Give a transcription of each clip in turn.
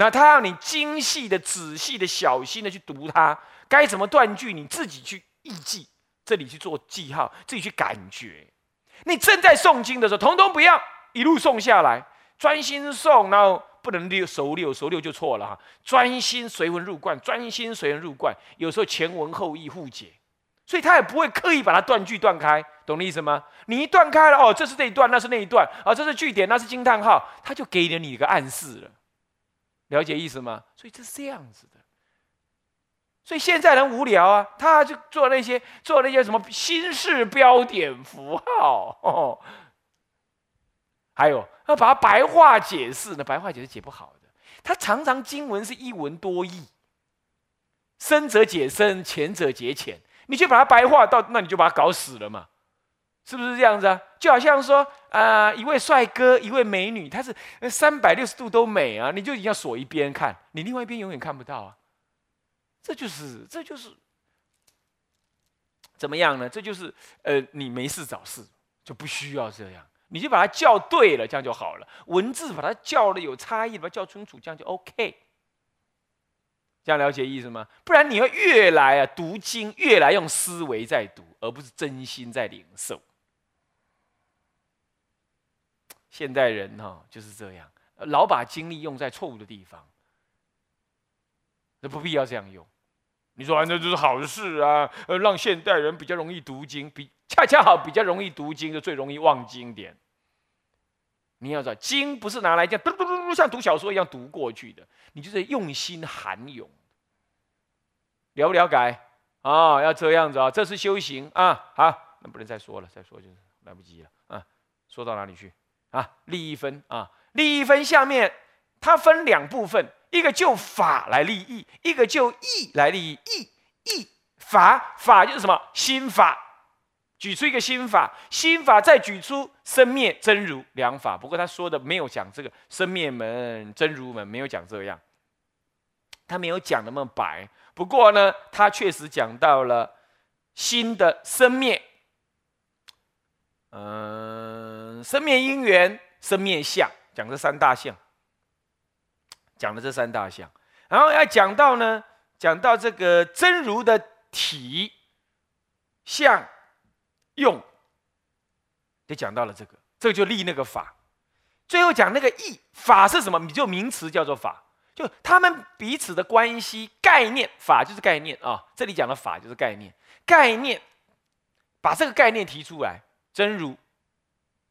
那他让你精细的、仔细的、小心的去读它，该怎么断句，你自己去意记，这里去做记号，自己去感觉。你正在诵经的时候，统统不要一路诵下来，专心诵，然后不能溜熟溜，熟溜就错了哈。专心随文入观，专心随文入观，有时候前文后意互解，所以他也不会刻意把它断句断开，懂的意思吗？你一断开了，哦，这是这一段，那是那一段，啊，这是句点，那是惊叹号，他就给了你一个暗示了，了解意思吗？所以这是这样子的。所以现在人无聊啊，他就做那些做那些什么新式标点符号，还有要把它白话解释，那白话解释解不好的。他常常经文是一文多义，深者解深，浅者解浅，你去把它白话到，那你就把它搞死了嘛，是不是这样子啊？就好像说啊，一位帅哥，一位美女，他是三百六十度都美啊，你就一定要锁一边看，你另外一边永远看不到啊。这就是，这就是怎么样呢？这就是，呃，你没事找事，就不需要这样，你就把它叫对了，这样就好了。文字把它叫的有差异，把它叫清楚，这样就 OK。这样了解意思吗？不然你会越来啊读经，越来用思维在读，而不是真心在领受。现代人哈就是这样，老把精力用在错误的地方。那不必要这样用，你说那就是好事啊，呃，让现代人比较容易读经，比恰恰好比较容易读经，就最容易忘经典。你要知道，经不是拿来这样嘟嘟嘟嘟像读小说一样读过去的，你就是用心涵咏，了不了解啊？要这样子啊，这是修行啊。好，那不能再说了，再说就来不及了啊。说到哪里去啊？利益分啊，利益分下面它分两部分。一个就法来利益，一个就义来利益。义义法法就是什么？心法，举出一个心法，心法再举出生灭真如两法。不过他说的没有讲这个生灭门、真如门，没有讲这样，他没有讲那么白。不过呢，他确实讲到了心的生灭，嗯，生灭因缘、生灭相，讲这三大项。讲了这三大项，然后要讲到呢，讲到这个真如的体、相、用，就讲到了这个，这个就立那个法。最后讲那个义法是什么？你就名词叫做法，就他们彼此的关系概念，法就是概念啊。这里讲的法就是概念，概念把这个概念提出来，真如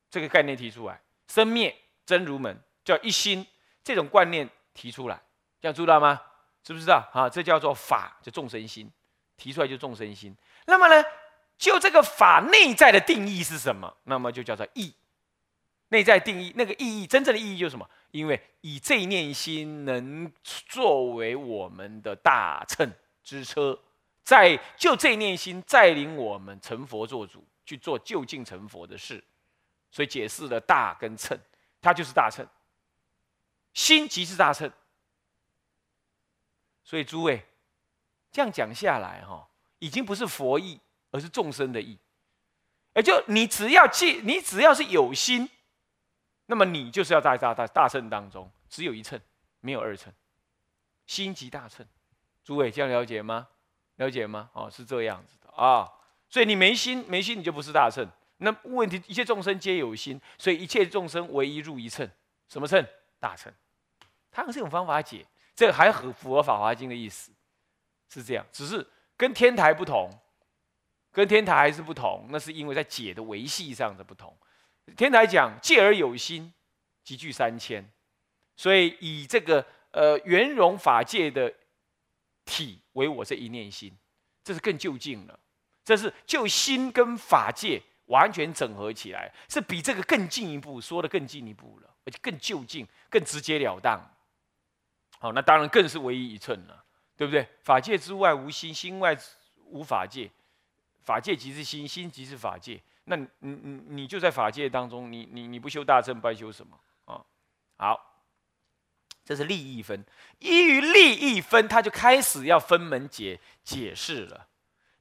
这个概念提出来，生灭真如门叫一心这种观念。提出来，这样知道吗？知不知道啊？这叫做法，就众生心，提出来就众生心。那么呢，就这个法内在的定义是什么？那么就叫做义。内在定义那个意义，真正的意义就是什么？因为以这一念心能作为我们的大乘之车，在就这一念心带领我们成佛做主，去做就近成佛的事。所以解释了大跟乘，它就是大乘。心即是大乘，所以诸位这样讲下来哈，已经不是佛意，而是众生的意。也就你只要记，你只要是有心，那么你就是要在大大大乘当中，只有一乘，没有二乘，心即大乘。诸位这样了解吗？了解吗？哦，是这样子的啊。所以你没心，没心你就不是大乘。那问题，一切众生皆有心，所以一切众生唯一入一乘，什么乘？大乘，他用这种方法解，这个还很符合《法华经》的意思，是这样。只是跟天台不同，跟天台还是不同。那是因为在解的维系上的不同。天台讲戒而有心，集聚三千，所以以这个呃圆融法界的体为我这一念心，这是更就近了。这是就心跟法界完全整合起来，是比这个更进一步，说的更进一步了。而且更就近、更直截了当，好，那当然更是唯一一寸了，对不对？法界之外无心，心外无法界，法界即是心，心即是法界。那你、你、你就在法界当中，你、你、你不修大乘，白修什么啊？好，这是利益分，依于利益分，他就开始要分门解解释了。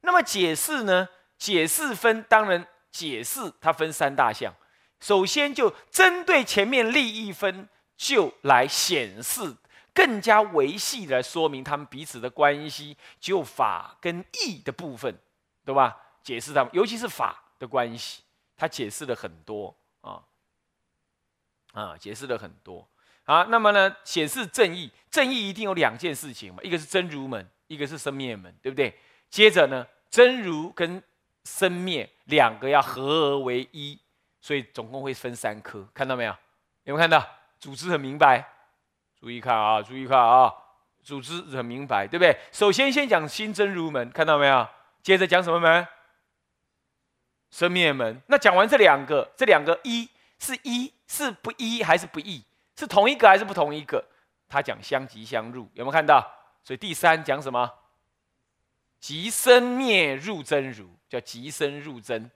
那么解释呢？解释分当然解释它分三大项。首先就针对前面利益分，就来显示更加维系来说明他们彼此的关系，就法跟义的部分，对吧？解释他们，尤其是法的关系，他解释了很多啊啊，解释了很多啊。那么呢，显示正义，正义一定有两件事情嘛，一个是真如门，一个是生灭门，对不对？接着呢，真如跟生灭两个要合而为一，所以总共会分三科，看到没有？有没有看到？组织很明白，注意看啊，注意看啊，组织很明白，对不对？首先先讲新真如门，看到没有？接着讲什么门？生灭门。那讲完这两个，这两个一是一是不一还是不异？是同一个还是不同一个？他讲相即相入，有没有看到？所以第三讲什么？即生灭入真如，叫即生入真。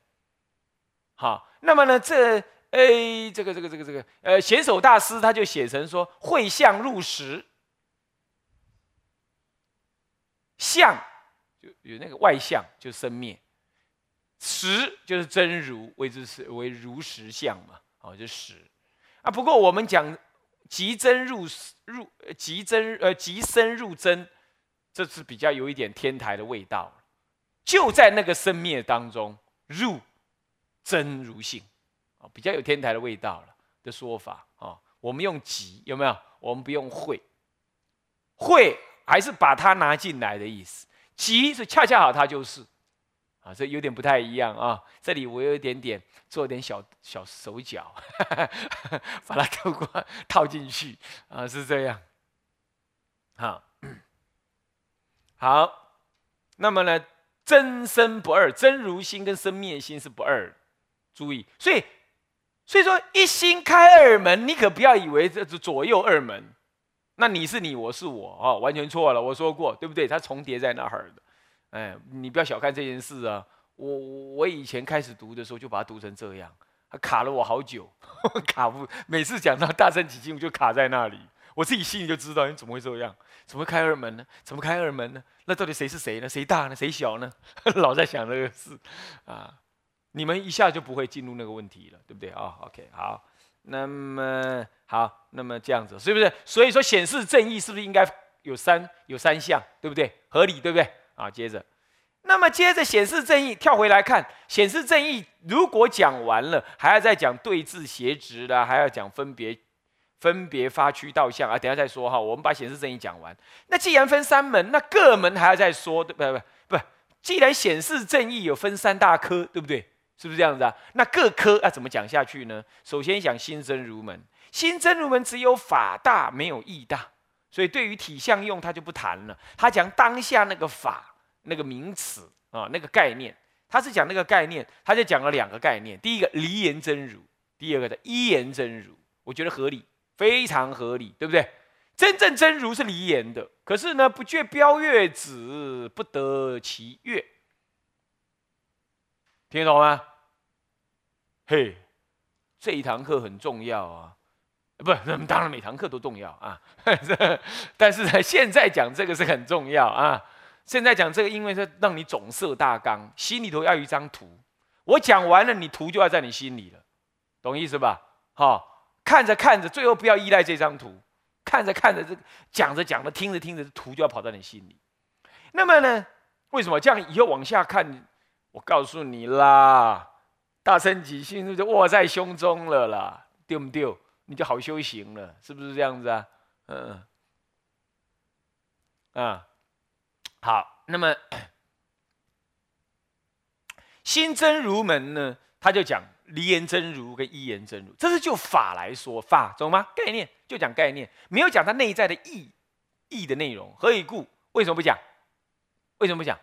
好，那么呢，这哎，这个这个这个这个，呃，显手大师他就写成说，会相入实，相就有那个外相，就生灭，实就是真如，谓之是为如实相嘛，哦，就实啊。不过我们讲即真入入，即真呃即生入真。这是比较有一点天台的味道，就在那个生灭当中入真如性啊，比较有天台的味道了的说法啊。我们用即有没有？我们不用会，会还是把它拿进来的意思。即是恰恰好它就是啊，这有点不太一样啊。这里我有一点点做点小小手脚，把它透过套进去啊，是这样，好。好，那么呢，真身不二，真如心跟生灭心是不二。注意，所以，所以说一心开二门，你可不要以为这是左右二门，那你是你，我是我啊，完全错了。我说过，对不对？它重叠在那儿的。哎，你不要小看这件事啊。我我以前开始读的时候，就把它读成这样，卡了我好久，卡不每次讲到大圣起经，我就卡在那里。我自己心里就知道，你怎么会这样？怎么开二门呢？怎么开二门呢？那到底谁是谁呢？谁大呢？谁小呢？老在想这个事啊！你们一下就不会进入那个问题了，对不对啊？OK，好，那么好，那么这样子是不是？所以说显示正义是不是应该有三有三项，对不对？合理，对不对？啊，接着，那么接着显示正义，跳回来看显示正义，如果讲完了，还要再讲对峙邪直的，还要讲分别。分别发区道相啊，等下再说哈。我们把显示正义讲完。那既然分三门，那各门还要再说，对不不不，既然显示正义有分三大科，对不对？是不是这样子啊？那各科要怎么讲下去呢？首先讲新真如门，新真如门只有法大，没有义大，所以对于体相用他就不谈了。他讲当下那个法那个名词啊，那个概念，他是讲那个概念，他就讲了两个概念。第一个离言真如，第二个的一言真如，我觉得合理。非常合理，对不对？真正真如是离言的，可是呢，不觉标月子，不得其月，听得懂吗？嘿，这一堂课很重要啊，不，当然每堂课都重要啊。但是呢，现在讲这个是很重要啊。现在讲这个，因为是让你总设大纲，心里头要有一张图。我讲完了，你图就要在你心里了，懂意思吧？好。看着看着，最后不要依赖这张图。看着看着，这讲着讲着，听着听着，图就要跑到你心里。那么呢？为什么这样？以后往下看，我告诉你啦，大圣起心就握在胸中了啦，对不对？你就好修行了，是不是这样子啊？嗯，啊，好。那么心真如门呢？他就讲。离言真如跟一言真如，这是就法来说，法懂吗？概念就讲概念，没有讲它内在的意义的内容。何以故？为什么不讲？为什么不讲？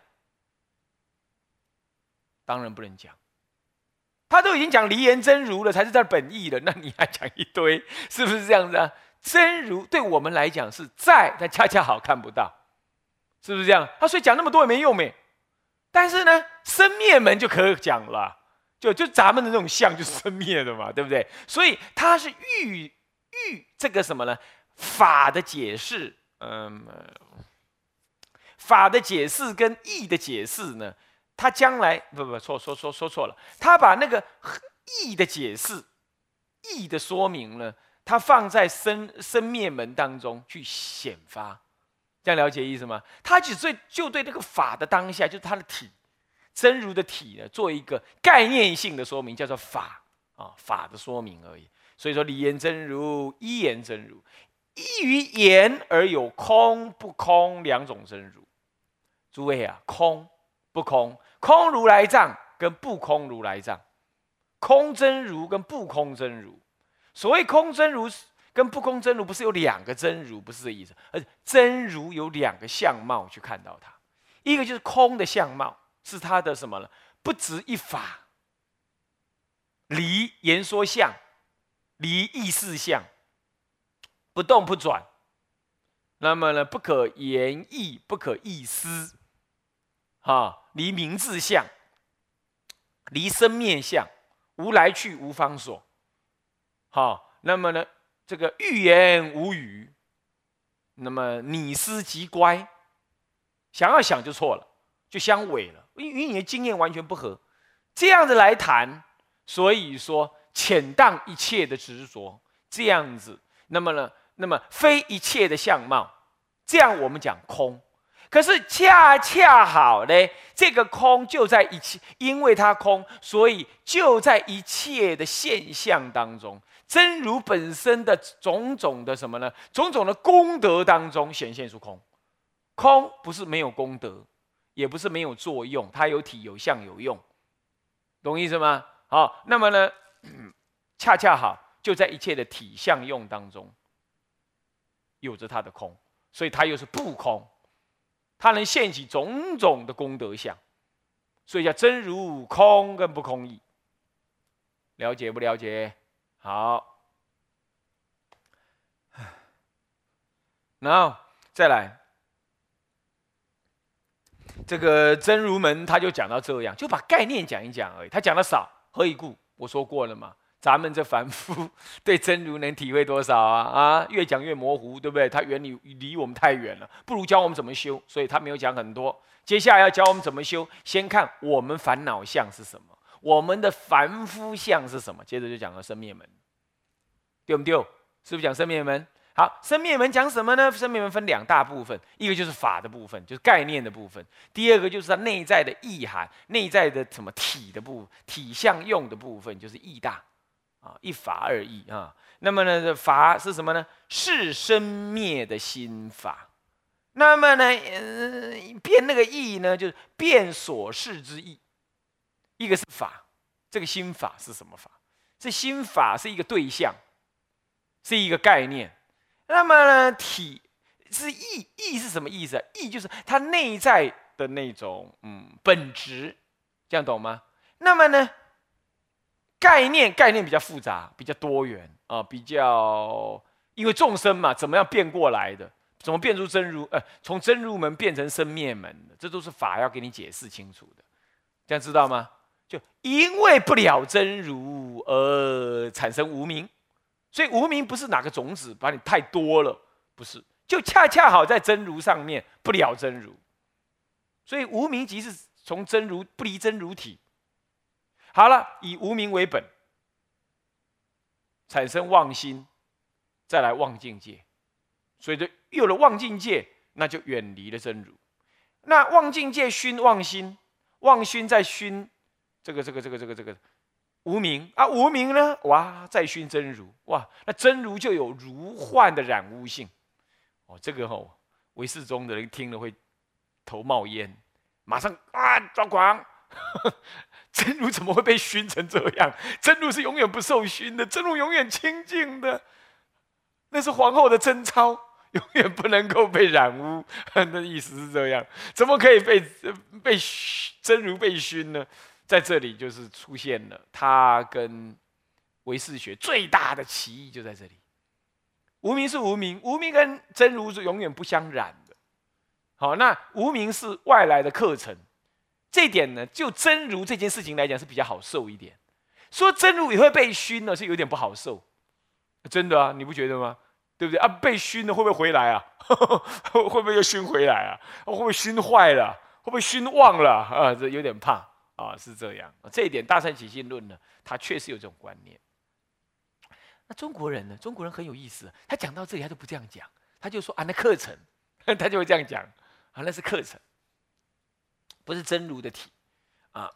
当然不能讲。他都已经讲离言真如了，才是在本意了，那你还讲一堆，是不是这样子啊？真如对我们来讲是在，但恰恰好看不到，是不是这样？他所以讲那么多也没用没。但是呢，生灭门就可以讲了。就就咱们的那种相就是生灭的嘛，对不对？所以它是欲欲这个什么呢？法的解释，嗯，法的解释跟义的解释呢？他将来不不错说说说错了，他把那个义的解释、义的说明呢，他放在生生灭门当中去显发，这样了解意思吗？他只对就对这个法的当下，就是它的体真如的体呢，做一个概念性的说明，叫做法啊法的说明而已。所以说，理言真如，一言真如，依于言而有空不空两种真如。诸位啊，空不空，空如来藏跟不空如来藏，空真如跟不空真如。所谓空真如跟不空真如，不是有两个真如，不是这意思，而真如有两个相貌去看到它，一个就是空的相貌，是他的什么呢？不值一法，离言说相。离意事相，不动不转。那么呢，不可言意，不可意思。哈，离名字相，离生面相，无来去，无方所。好，那么呢，这个欲言无语。那么你思即乖，想要想就错了，就相违了，因与你的经验完全不合。这样子来谈，所以说。浅荡一切的执着，这样子，那么呢？那么非一切的相貌，这样我们讲空。可是恰恰好呢，这个空就在一切，因为它空，所以就在一切的现象当中，真如本身的种种的什么呢？种种的功德当中显现出空。空不是没有功德，也不是没有作用，它有体有相有用，懂意思吗？好，那么呢？恰恰好，就在一切的体相用当中，有着它的空，所以它又是不空，它能现起种种的功德相，所以叫真如空跟不空义。了解不了解？好，然后再来，这个真如门他就讲到这样，就把概念讲一讲而已，他讲的少，何以故？我说过了嘛，咱们这凡夫对真如能体会多少啊？啊，越讲越模糊，对不对？他远离离我们太远了，不如教我们怎么修。所以他没有讲很多。接下来要教我们怎么修，先看我们烦恼相是什么，我们的凡夫相是什么。接着就讲了生灭门，对不对？是不是讲生灭门？好，生灭门讲什么呢？生灭门分两大部分，一个就是法的部分，就是概念的部分；第二个就是它内在的意涵、内在的什么体的部体相用的部分，就是义大啊，一法二义啊。那么呢，法是什么呢？是生灭的心法。那么呢，嗯，变那个义呢，就是变所事之意。一个是法，这个心法是什么法？这心法是一个对象，是一个概念。那么呢，体是意，意是什么意思？意就是它内在的那种嗯本质，这样懂吗？那么呢，概念概念比较复杂，比较多元啊，比较因为众生嘛，怎么样变过来的？怎么变出真如？呃，从真如门变成生灭门的，这都是法要给你解释清楚的，这样知道吗？就因为不了真如而产生无名。所以无名不是哪个种子把你太多了，不是，就恰恰好在真如上面不了真如，所以无名即是从真如不离真如体。好了，以无名为本，产生妄心，再来妄境界，所以就有了妄境界，那就远离了真如。那妄境界熏妄心，妄心再熏这个这个这个这个这个。无名啊，无名呢？哇，再熏真如，哇，那真如就有如幻的染污性。哦，这个哦，唯世中的人听了会头冒烟，马上啊，抓狂！真如怎么会被熏成这样？真如是永远不受熏的，真如永远清净的，那是皇后的贞操，永远不能够被染污。那意思是这样，怎么可以被被真如被熏呢？在这里就是出现了，他跟唯识学最大的歧义就在这里。无名是无名，无名跟真如是永远不相染的。好，那无名是外来的课程，这点呢，就真如这件事情来讲是比较好受一点。说真如也会被熏呢，是有点不好受。真的啊，你不觉得吗？对不对啊？被熏了会不会回来啊？会不会又熏回来啊？会不会熏坏了？会不会熏忘了啊？这有点怕。啊，是这样，这一点《大乘起信论》呢，它确实有这种观念。那中国人呢？中国人很有意思，他讲到这里他就不这样讲，他就说啊，那课程，他就会这样讲啊，那是课程，不是真如的体啊。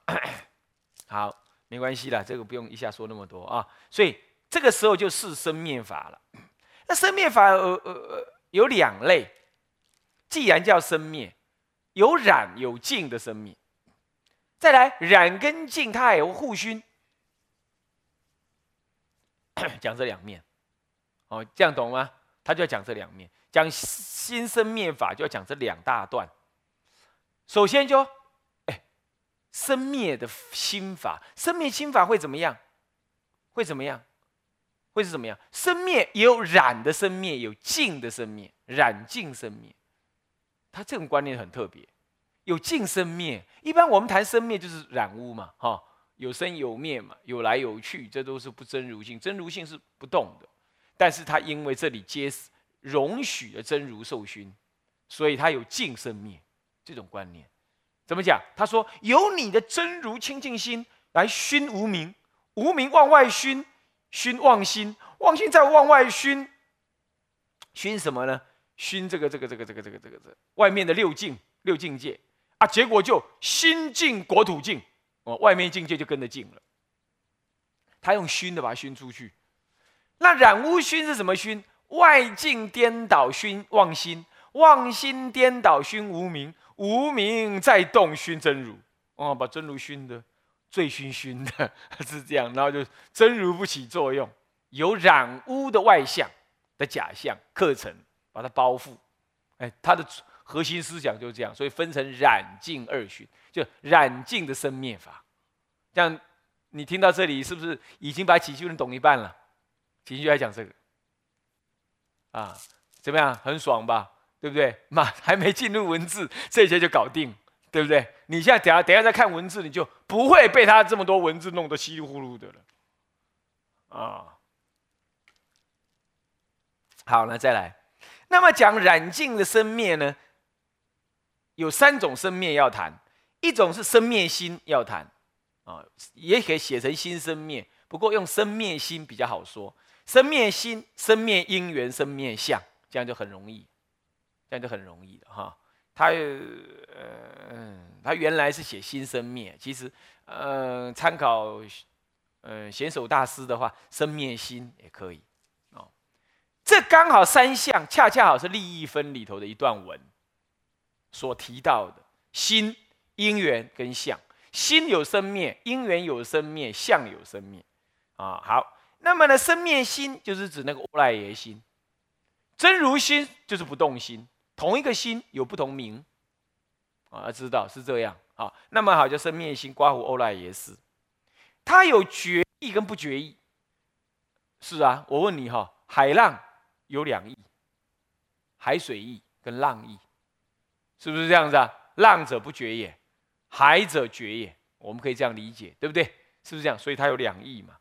好，没关系啦，这个不用一下说那么多啊。所以这个时候就是生灭法了。那生灭法呃呃呃有两类，既然叫生灭，有染有净的生灭。再来染跟净，它还有互熏，讲这两面，哦，这样懂吗？他就要讲这两面，讲心生灭法就要讲这两大段。首先就，哎，生灭的心法，生灭心法会怎么样？会怎么样？会是怎么样？生灭也有染的生灭，有净的生灭，染净生灭。他这种观念很特别。有净生灭，一般我们谈生灭就是染污嘛，哈，有生有灭嘛，有来有去，这都是不真如性，真如性是不动的。但是它因为这里皆容许了真如受熏，所以它有净生灭这种观念。怎么讲？他说有你的真如清净心来熏无名，无名往外熏，熏妄心，妄心再往外熏，熏什么呢？熏这个这个这个这个这个这个这外面的六境六境界。啊，结果就心净国土净，哦，外面境界就跟着净了。他用熏的把它熏出去。那染污熏是什么熏？外境颠倒熏妄心，妄心颠倒熏无名，无名再动熏真如。哦，把真如熏的醉醺醺的，是这样。然后就真如不起作用，有染污的外相的假象课程把它包覆。哎，他的。核心思想就是这样，所以分成染净二熏，就染净的生灭法。这样你听到这里，是不是已经把起居论懂一半了？起居来讲这个，啊，怎么样？很爽吧？对不对？嘛，还没进入文字，这些就搞定，对不对？你现在等下等下再看文字，你就不会被他这么多文字弄得稀里糊涂的了。啊，好，那再来，那么讲染净的生灭呢？有三种生灭要谈，一种是生灭心要谈，啊，也可以写成心生灭，不过用生灭心比较好说。生灭心、生灭因缘、生灭相，这样就很容易，这样就很容易了哈。他呃，他原来是写心生灭，其实呃，参考呃贤手大师的话，生灭心也可以哦。这刚好三项，恰恰好是利益分里头的一段文。所提到的心、因缘跟相，心有生灭，因缘有生灭，相有生灭，啊，好，那么呢，生灭心就是指那个无赖耶心，真如心就是不动心，同一个心有不同名，啊，知道是这样，好，那么好，叫生灭心，刮胡欧赖耶识，它有决意跟不决意，是啊，我问你哈，海浪有两意，海水意跟浪意。是不是这样子啊？浪者不绝也，海者绝也。我们可以这样理解，对不对？是不是这样？所以它有两义嘛。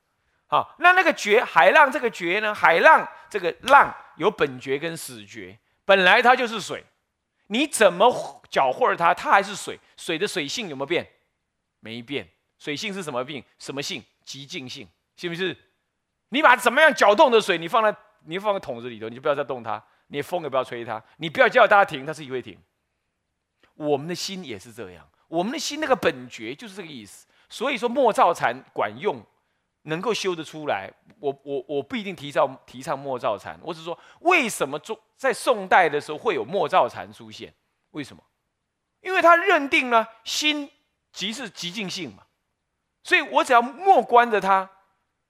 好，那那个绝海浪这个绝呢？海浪这个浪有本绝跟死绝，本来它就是水，你怎么搅和它，它还是水。水的水性有没有变？没变。水性是什么病？什么性？极静性，是不是？你把怎么样搅动的水，你放在你放在桶子里头，你就不要再动它，你风也不要吹它，你不要叫它停，它自己会停。我们的心也是这样，我们的心那个本觉就是这个意思。所以说莫造禅管用，能够修得出来。我我我不一定提倡提倡莫造禅，我只是说为什么中在宋代的时候会有莫造禅出现？为什么？因为他认定了心即是极静性嘛，所以我只要默观着它，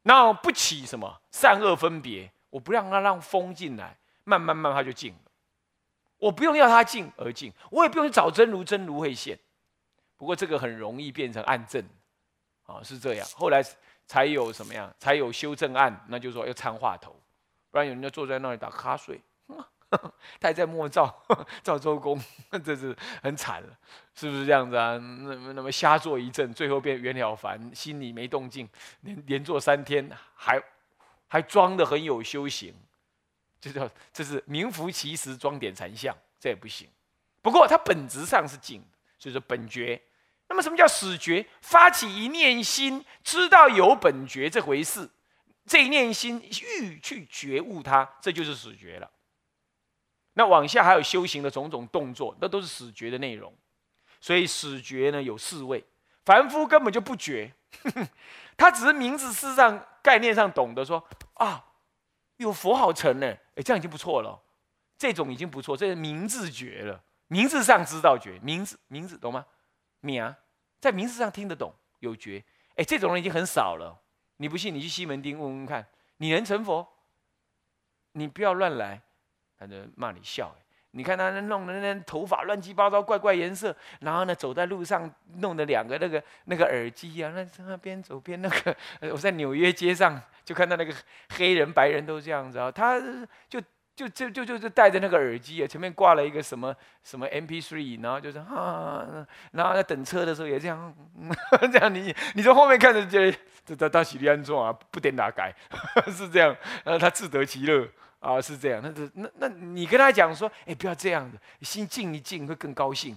然后不起什么善恶分别，我不让它让风进来，慢慢慢它就静。我不用要他静而静，我也不用去找真如，真如会现。不过这个很容易变成暗证，啊，是这样。后来才有什么样，才有修正案，那就是说要参话头，不然有人就坐在那里打瞌睡，他还在默照，照周公，这是很惨了，是不是这样子啊？那那么瞎坐一阵，最后变袁了凡，心里没动静，连连坐三天，还还装的很有修行。这叫这是名副其实装点禅相，这也不行。不过它本质上是静的，所以说本觉。那么什么叫始觉？发起一念心，知道有本觉这回事，这一念心欲去觉悟它，这就是死觉了。那往下还有修行的种种动作，那都是死觉的内容。所以死觉呢有四位，凡夫根本就不觉，他只是名字事上概念上懂得说啊，有佛好成呢，哎，这样已经不错了。这种已经不错，这是名字觉了，名字上知道觉，名字名字懂吗？名在名字上听得懂有觉，哎，这种人已经很少了。你不信，你去西门町问问看，你能成佛？你不要乱来，他就骂你笑。你看他那弄的那头发乱七八糟，怪怪颜色，然后呢走在路上弄的两个那个那个耳机啊，那那边走边那个，我在纽约街上就看到那个黑人白人都这样子啊，他就。就就就就是戴着那个耳机啊，前面挂了一个什么什么 MP3，然后就是啊，然后在等车的时候也这样，这样你你从后面看着觉得这他他喜力安装啊，不点打改 是这样，呃他自得其乐啊是这样，那这那那你跟他讲说，哎不要这样子，心静一静会更高兴，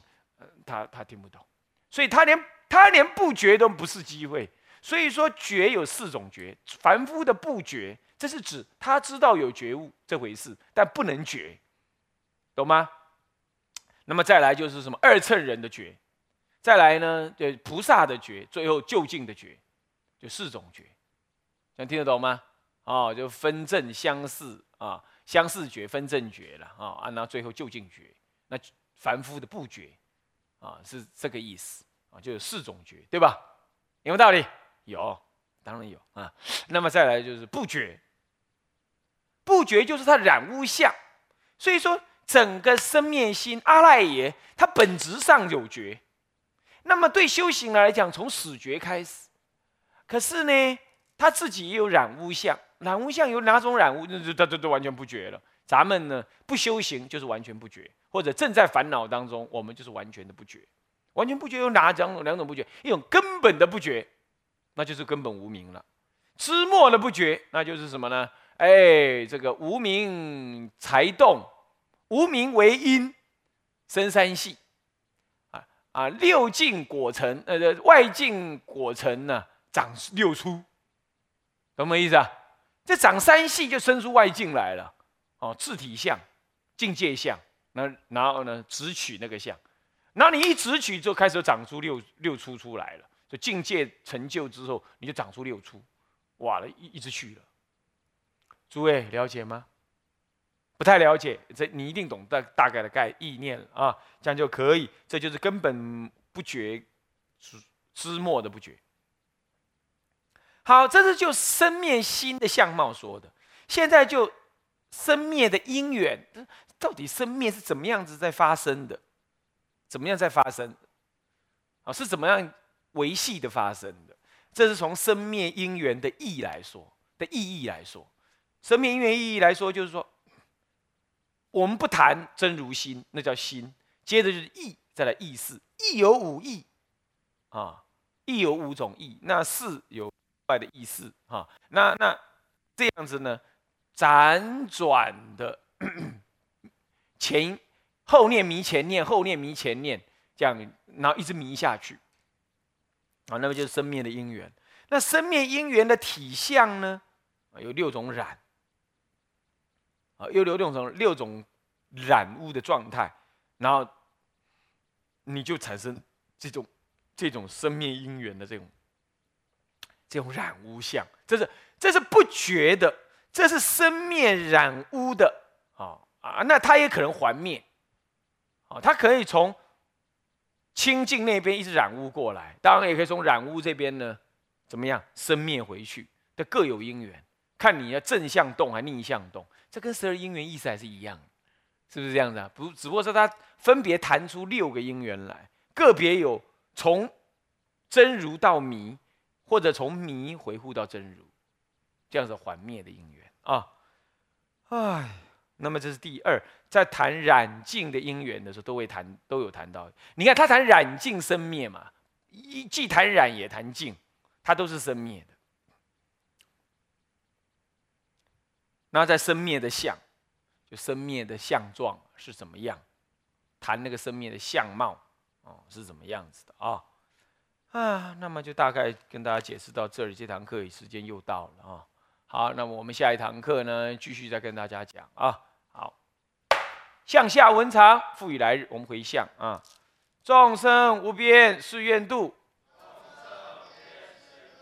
他他听不懂，所以他连他连不觉都不是机会，所以说觉有四种觉，凡夫的不觉。这是指他知道有觉悟这回事，但不能觉，懂吗？那么再来就是什么二乘人的觉，再来呢就菩萨的觉，最后就近的觉，就四种觉，能听得懂吗？哦，就分正相似啊，相似觉分正觉了啊，按到最后就近觉，那凡夫的不觉啊，是这个意思啊，就有四种觉，对吧？有没有道理？有，当然有啊。那么再来就是不觉。不觉就是他染污相，所以说整个生灭心阿赖耶，它本质上有觉。那么对修行来讲，从死觉开始，可是呢，他自己也有染污相。染污相有哪种染污？那就他这都完全不觉了。咱们呢，不修行就是完全不觉，或者正在烦恼当中，我们就是完全的不觉。完全不觉有哪种两种不觉？一种根本的不觉，那就是根本无名了；知末的不觉，那就是什么呢？哎，这个无名才动，无名为因生三系，啊啊，六境果成，呃，外境果成呢，长六出，懂么意思啊？这长三系就生出外境来了，哦，自体相、境界相，那然后呢，直取那个相，然后你一直取，就开始长出六六出出来了，就境界成就之后，你就长出六出，哇了，一一直去了。诸位了解吗？不太了解，这你一定懂大大概的概意念了啊，这样就可以。这就是根本不觉之之末的不觉。好，这是就生灭心的相貌说的。现在就生灭的因缘，到底生灭是怎么样子在发生的？怎么样在发生？啊，是怎么样维系的发生的？这是从生灭因缘的意义来说的意义来说。生命因缘意义来说，就是说，我们不谈真如心，那叫心。接着就是意，再来意识。意有五意，啊，意有五种意。那四有外的意思，哈。那那这样子呢，辗转的 前后念迷前念，后念迷前念，这样，然后一直迷下去，啊，那么就是生灭的因缘。那生灭因缘的体相呢，有六种染。啊，又有六种六种染污的状态，然后你就产生这种这种生灭因缘的这种这种染污相，这是这是不觉的，这是生灭染污的啊啊，那它也可能还灭，啊，它可以从清净那边一直染污过来，当然也可以从染污这边呢怎么样生灭回去，的各有因缘，看你要正向动还逆向动。这跟十二因缘意思还是一样，是不是这样子啊？不，只不过是它分别弹出六个因缘来，个别有从真如到迷，或者从迷回复到真如，这样子还灭的因缘啊。哎，那么这是第二，在谈染净的因缘的时候，都会谈，都有谈到。你看他谈染净生灭嘛，一既谈染也谈净，它都是生灭的。那在生灭的相，就生灭的相状是怎么样？谈那个生灭的相貌哦，是怎么样子的啊？啊，那么就大概跟大家解释到这里，这堂课时间又到了啊。好，那么我们下一堂课呢，继续再跟大家讲啊。好，向下文长，复以来日，我们回向啊。众生无边誓愿度，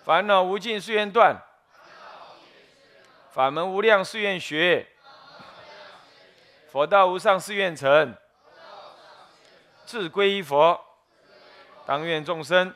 烦恼无尽誓愿断，法门无量誓愿学，佛道无上誓愿成。自归依佛，当愿众生